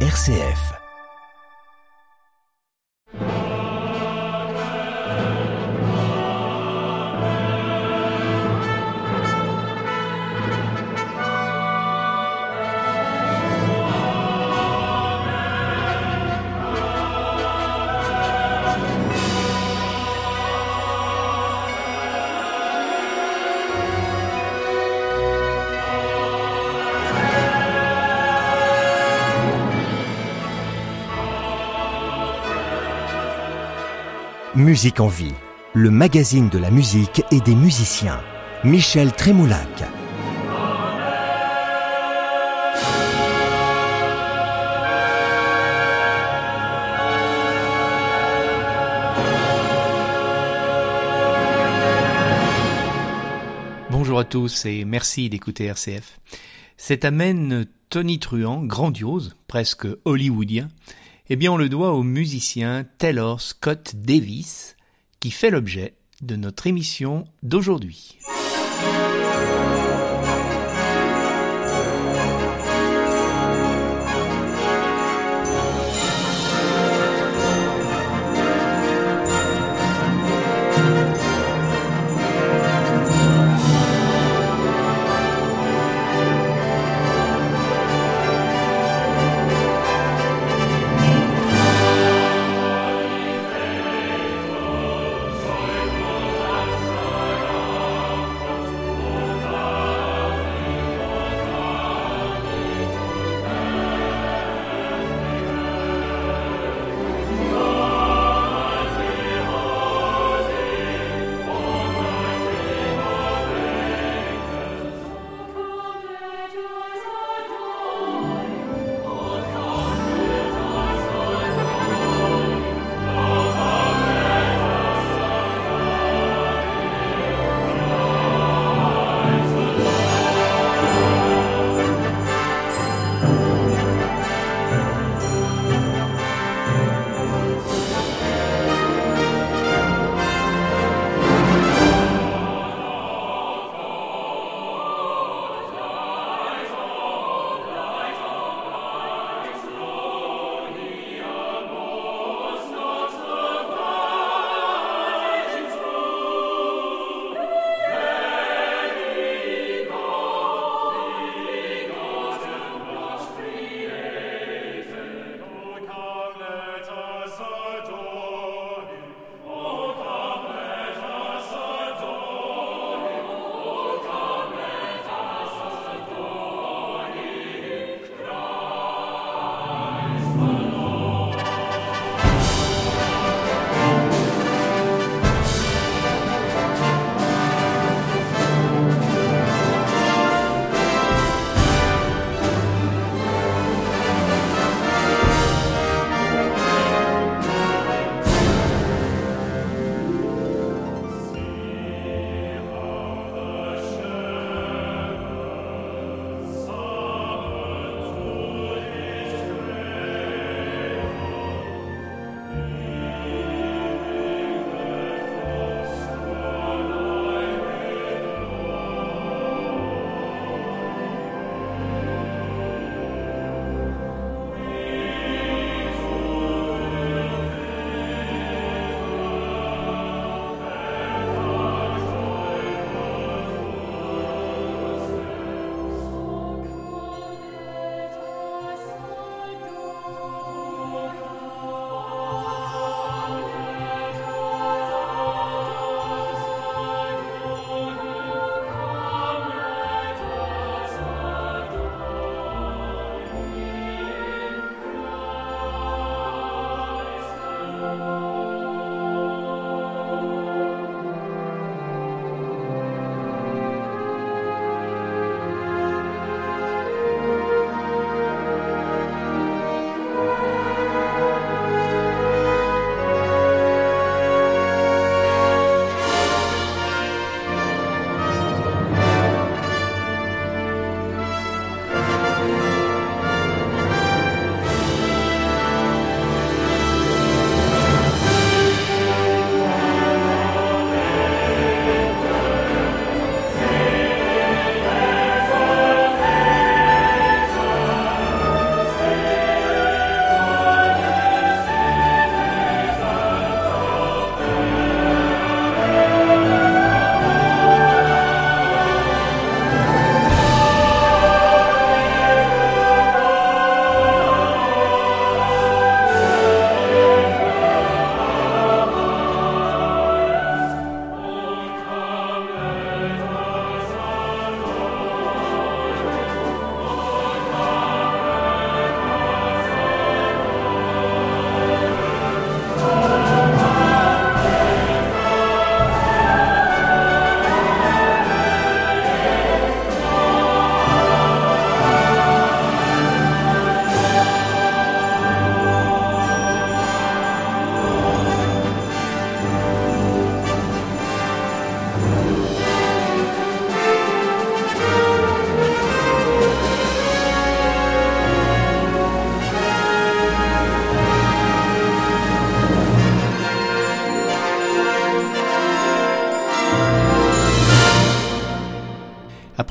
RCF. Musique en vie, le magazine de la musique et des musiciens. Michel Trémoulac. Bonjour à tous et merci d'écouter RCF. Cet amène tonitruant, grandiose, presque hollywoodien, eh bien, on le doit au musicien Taylor Scott Davis, qui fait l'objet de notre émission d'aujourd'hui.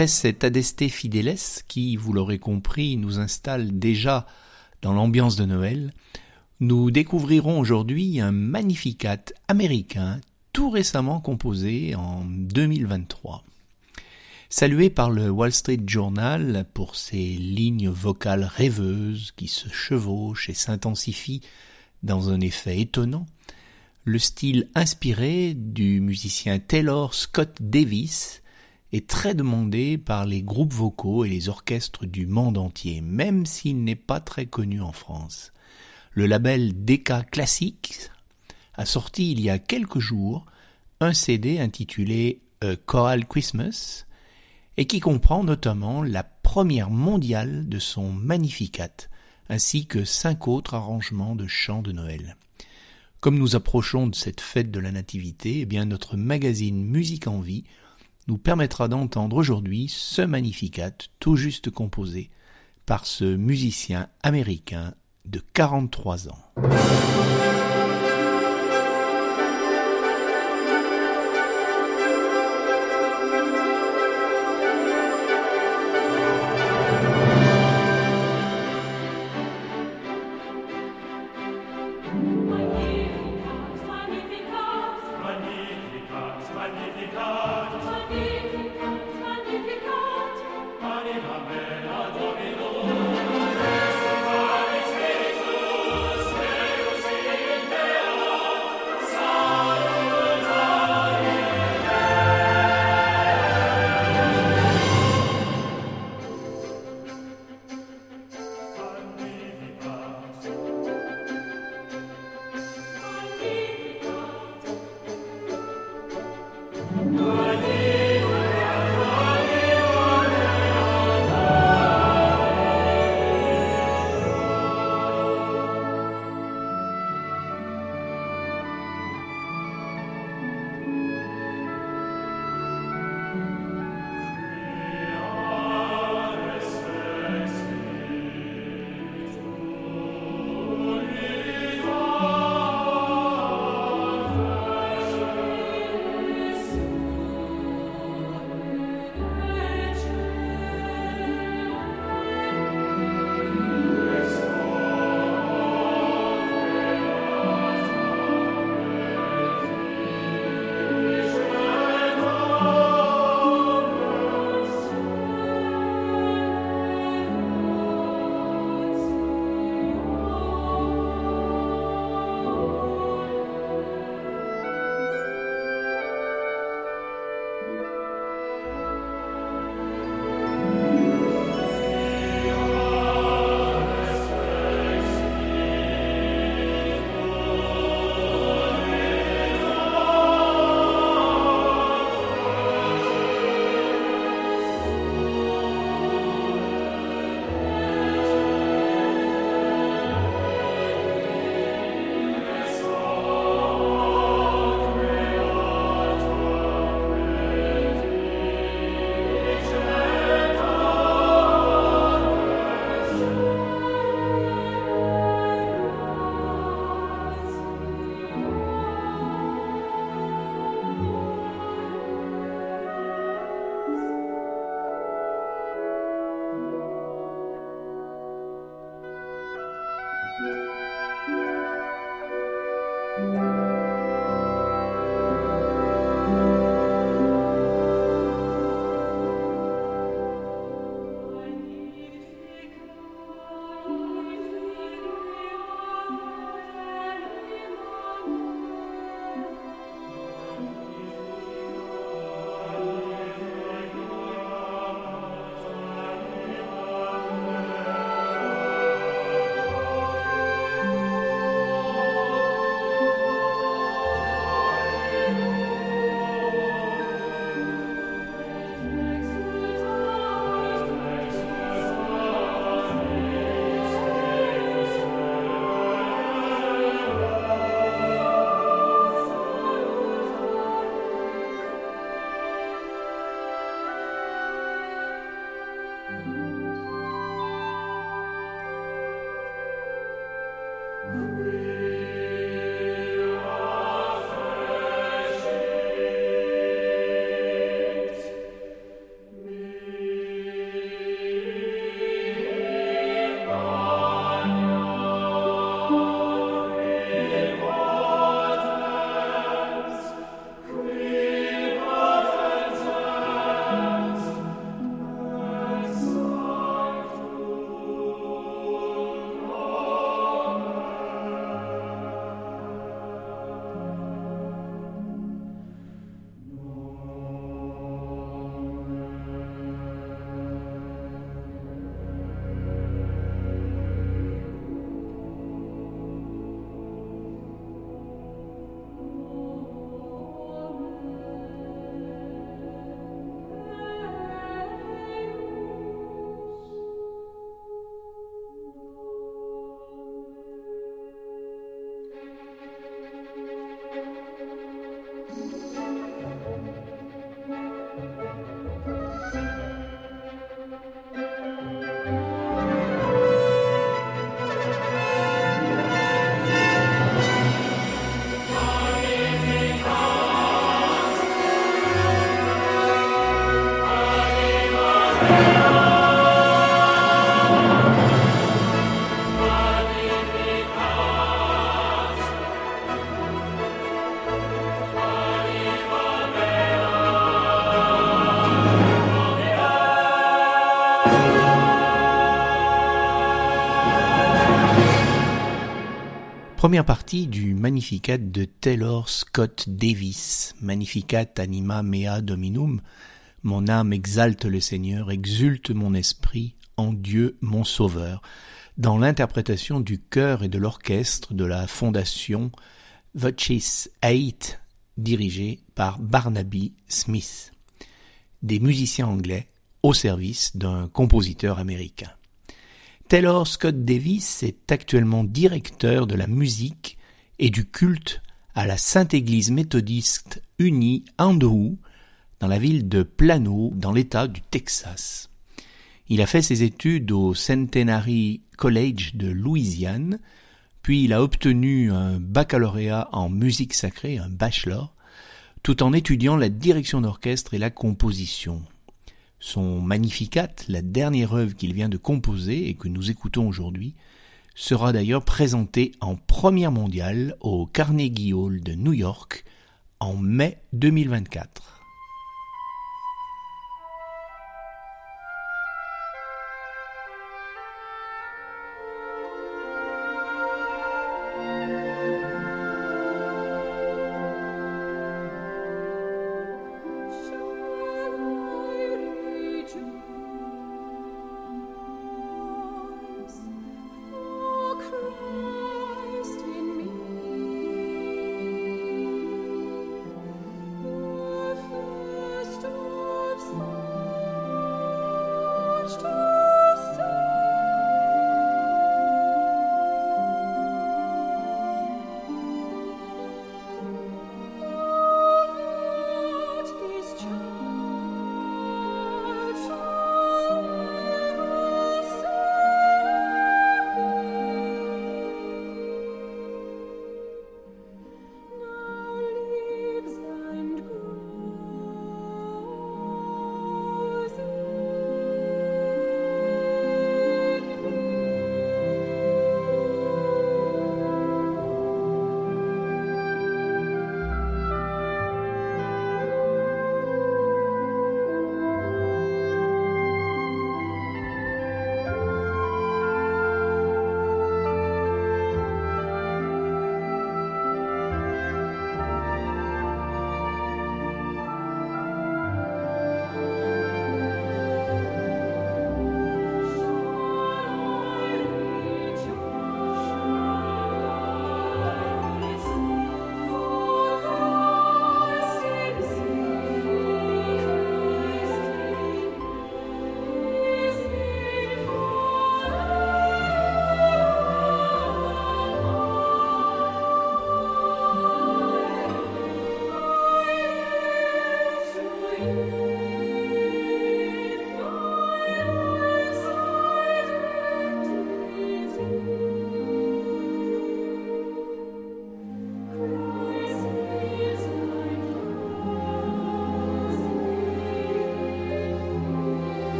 Après cet Adeste Fideles qui, vous l'aurez compris, nous installe déjà dans l'ambiance de Noël, nous découvrirons aujourd'hui un Magnificat américain tout récemment composé en 2023. Salué par le Wall Street Journal pour ses lignes vocales rêveuses qui se chevauchent et s'intensifient dans un effet étonnant, le style inspiré du musicien Taylor Scott Davis est très demandé par les groupes vocaux et les orchestres du monde entier, même s'il n'est pas très connu en France. Le label Decca Classics a sorti il y a quelques jours un CD intitulé A Choral Christmas et qui comprend notamment la première mondiale de son Magnificat, ainsi que cinq autres arrangements de chants de Noël. Comme nous approchons de cette fête de la Nativité, eh bien notre magazine Musique en vie nous permettra d'entendre aujourd'hui ce Magnificat tout juste composé par ce musicien américain de 43 ans. Première partie du Magnificat de Taylor Scott Davis, Magnificat anima mea dominum, mon âme exalte le Seigneur, exulte mon esprit en Dieu mon Sauveur, dans l'interprétation du chœur et de l'orchestre de la fondation Voices 8, dirigée par Barnaby Smith, des musiciens anglais au service d'un compositeur américain. Taylor Scott Davis est actuellement directeur de la musique et du culte à la Sainte Église méthodiste unie Andrew dans la ville de Plano dans l'État du Texas. Il a fait ses études au Centenary College de Louisiane, puis il a obtenu un baccalauréat en musique sacrée, un bachelor, tout en étudiant la direction d'orchestre et la composition. Son Magnificat, la dernière œuvre qu'il vient de composer et que nous écoutons aujourd'hui, sera d'ailleurs présenté en première mondiale au Carnegie Hall de New York en mai 2024.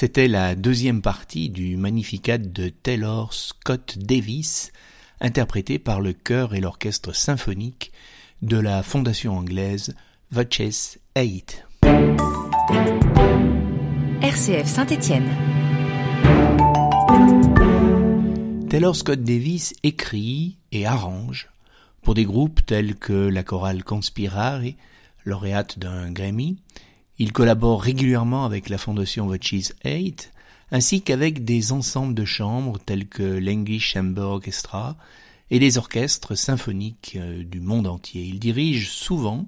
C'était la deuxième partie du Magnificat de Taylor Scott Davis, interprété par le chœur et l'orchestre symphonique de la fondation anglaise Voces 8. RCF Saint-Étienne. Taylor Scott Davis écrit et arrange pour des groupes tels que la chorale Conspirare, lauréate d'un Grammy, il collabore régulièrement avec la fondation Voices 8, ainsi qu'avec des ensembles de chambres tels que l'English Chamber Orchestra et les orchestres symphoniques euh, du monde entier. Il dirige souvent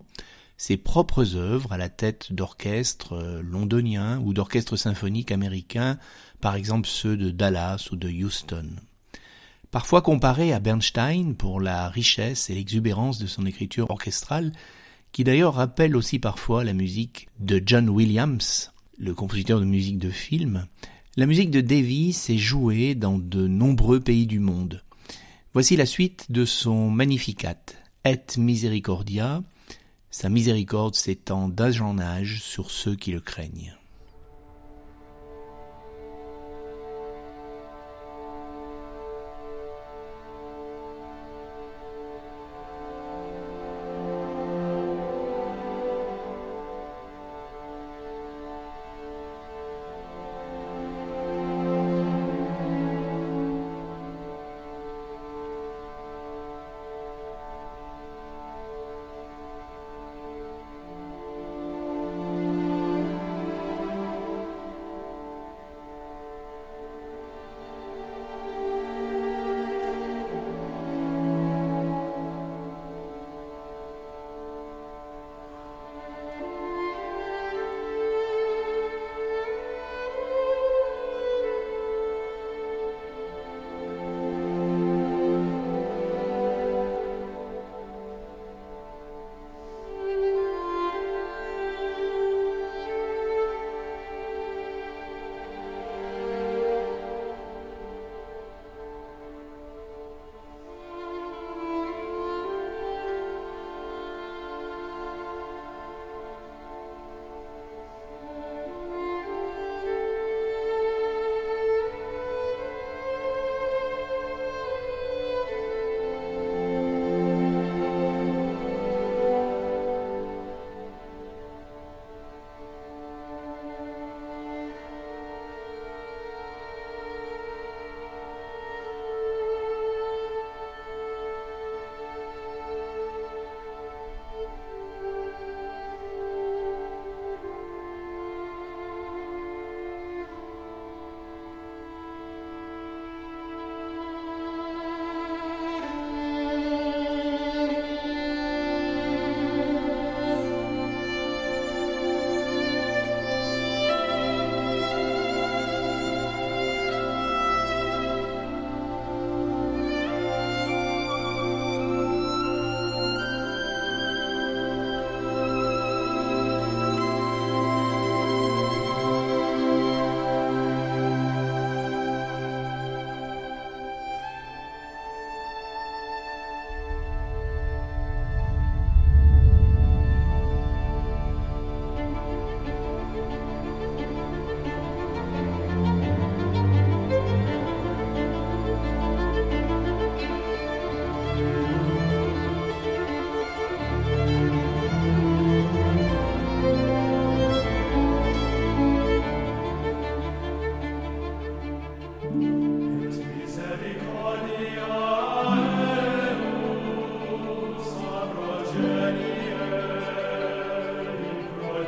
ses propres œuvres à la tête d'orchestres euh, londoniens ou d'orchestres symphoniques américains, par exemple ceux de Dallas ou de Houston. Parfois comparé à Bernstein pour la richesse et l'exubérance de son écriture orchestrale, qui d'ailleurs rappelle aussi parfois la musique de John Williams, le compositeur de musique de film. La musique de Davis est jouée dans de nombreux pays du monde. Voici la suite de son Magnificat, Et Misericordia, sa miséricorde s'étend d'âge en âge sur ceux qui le craignent.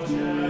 Yeah.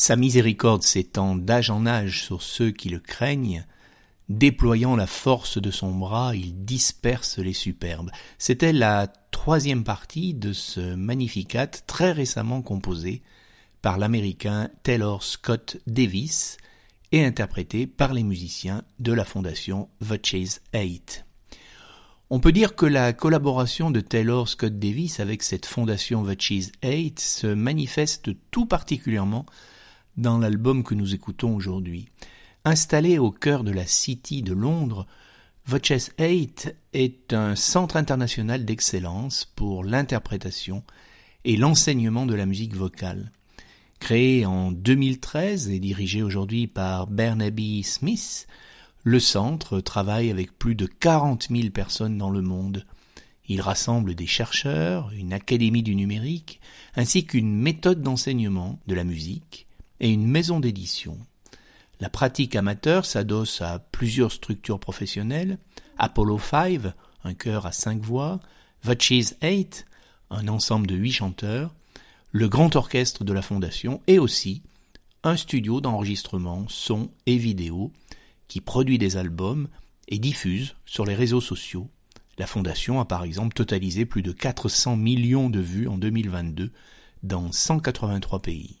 Sa miséricorde s'étend d'âge en âge sur ceux qui le craignent, Déployant la force de son bras, il disperse les superbes. C'était la troisième partie de ce Magnificat très récemment composé par l'américain Taylor Scott Davis et interprété par les musiciens de la fondation The Chase 8. On peut dire que la collaboration de Taylor Scott Davis avec cette fondation The Cheese 8 se manifeste tout particulièrement dans l'album que nous écoutons aujourd'hui. Installé au cœur de la City de Londres, Voces 8 est un centre international d'excellence pour l'interprétation et l'enseignement de la musique vocale. Créé en 2013 et dirigé aujourd'hui par Bernaby Smith, le centre travaille avec plus de 40 000 personnes dans le monde. Il rassemble des chercheurs, une académie du numérique, ainsi qu'une méthode d'enseignement de la musique et une maison d'édition. La pratique amateur s'adosse à plusieurs structures professionnelles, Apollo 5, un chœur à cinq voix, Cheese 8, un ensemble de huit chanteurs, le grand orchestre de la Fondation et aussi un studio d'enregistrement son et vidéo qui produit des albums et diffuse sur les réseaux sociaux. La Fondation a par exemple totalisé plus de 400 millions de vues en 2022 dans 183 pays.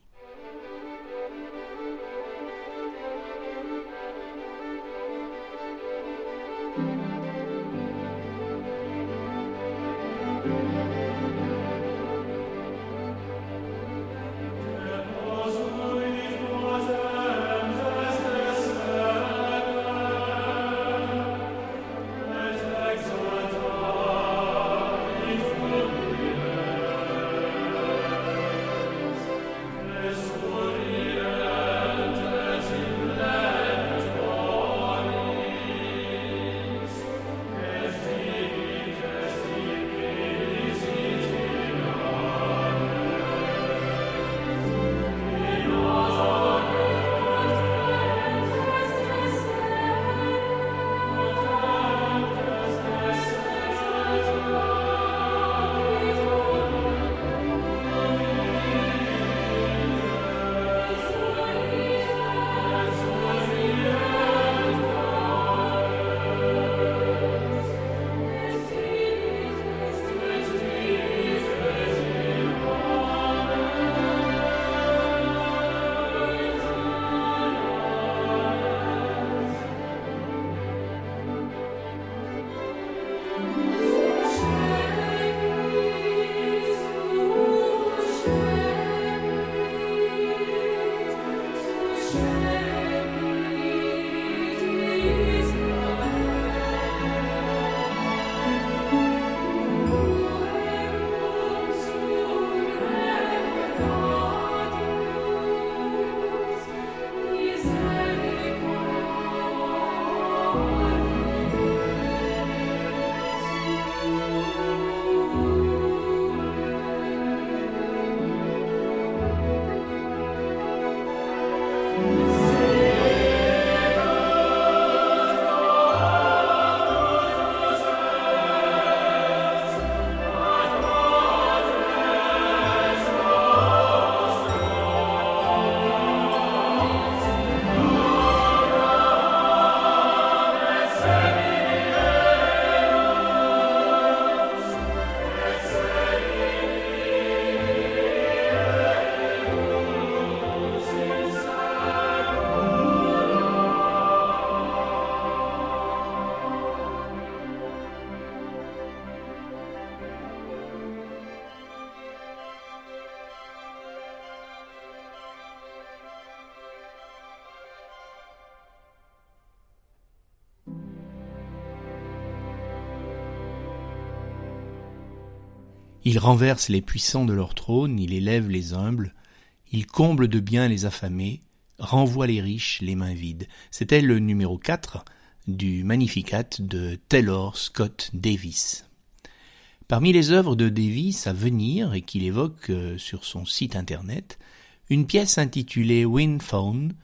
Il renverse les puissants de leur trône, il élève les humbles, il comble de bien les affamés, renvoie les riches les mains vides. C'était le numéro 4 du Magnificat de Taylor Scott Davis. Parmi les œuvres de Davis à venir et qu'il évoque euh, sur son site internet, une pièce intitulée Wind Phone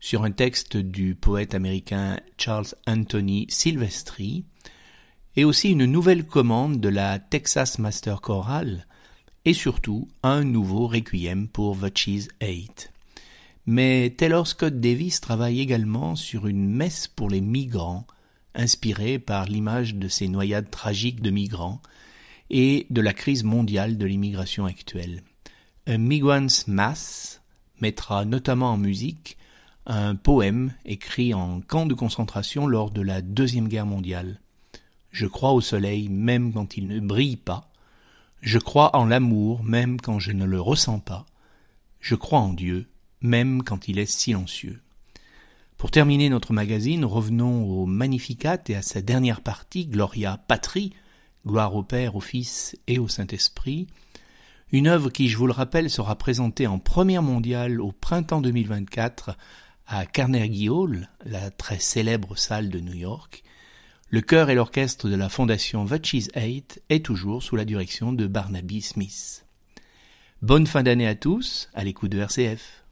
sur un texte du poète américain Charles Anthony Silvestri, et aussi une nouvelle commande de la Texas Master Choral, et surtout un nouveau requiem pour The Cheese 8. Mais Taylor Scott Davis travaille également sur une messe pour les migrants, inspirée par l'image de ces noyades tragiques de migrants et de la crise mondiale de l'immigration actuelle. A Migrant's Mass mettra notamment en musique un poème écrit en camp de concentration lors de la Deuxième Guerre mondiale. Je crois au soleil même quand il ne brille pas. Je crois en l'amour même quand je ne le ressens pas. Je crois en Dieu même quand il est silencieux. Pour terminer notre magazine, revenons au Magnificat et à sa dernière partie, Gloria Patri, gloire au Père, au Fils et au Saint-Esprit, une œuvre qui, je vous le rappelle, sera présentée en première mondiale au printemps 2024 à Carnegie Hall, la très célèbre salle de New York. Le chœur et l'orchestre de la fondation Vutch's Eight est toujours sous la direction de Barnaby Smith. Bonne fin d'année à tous, à l'écoute de RCF.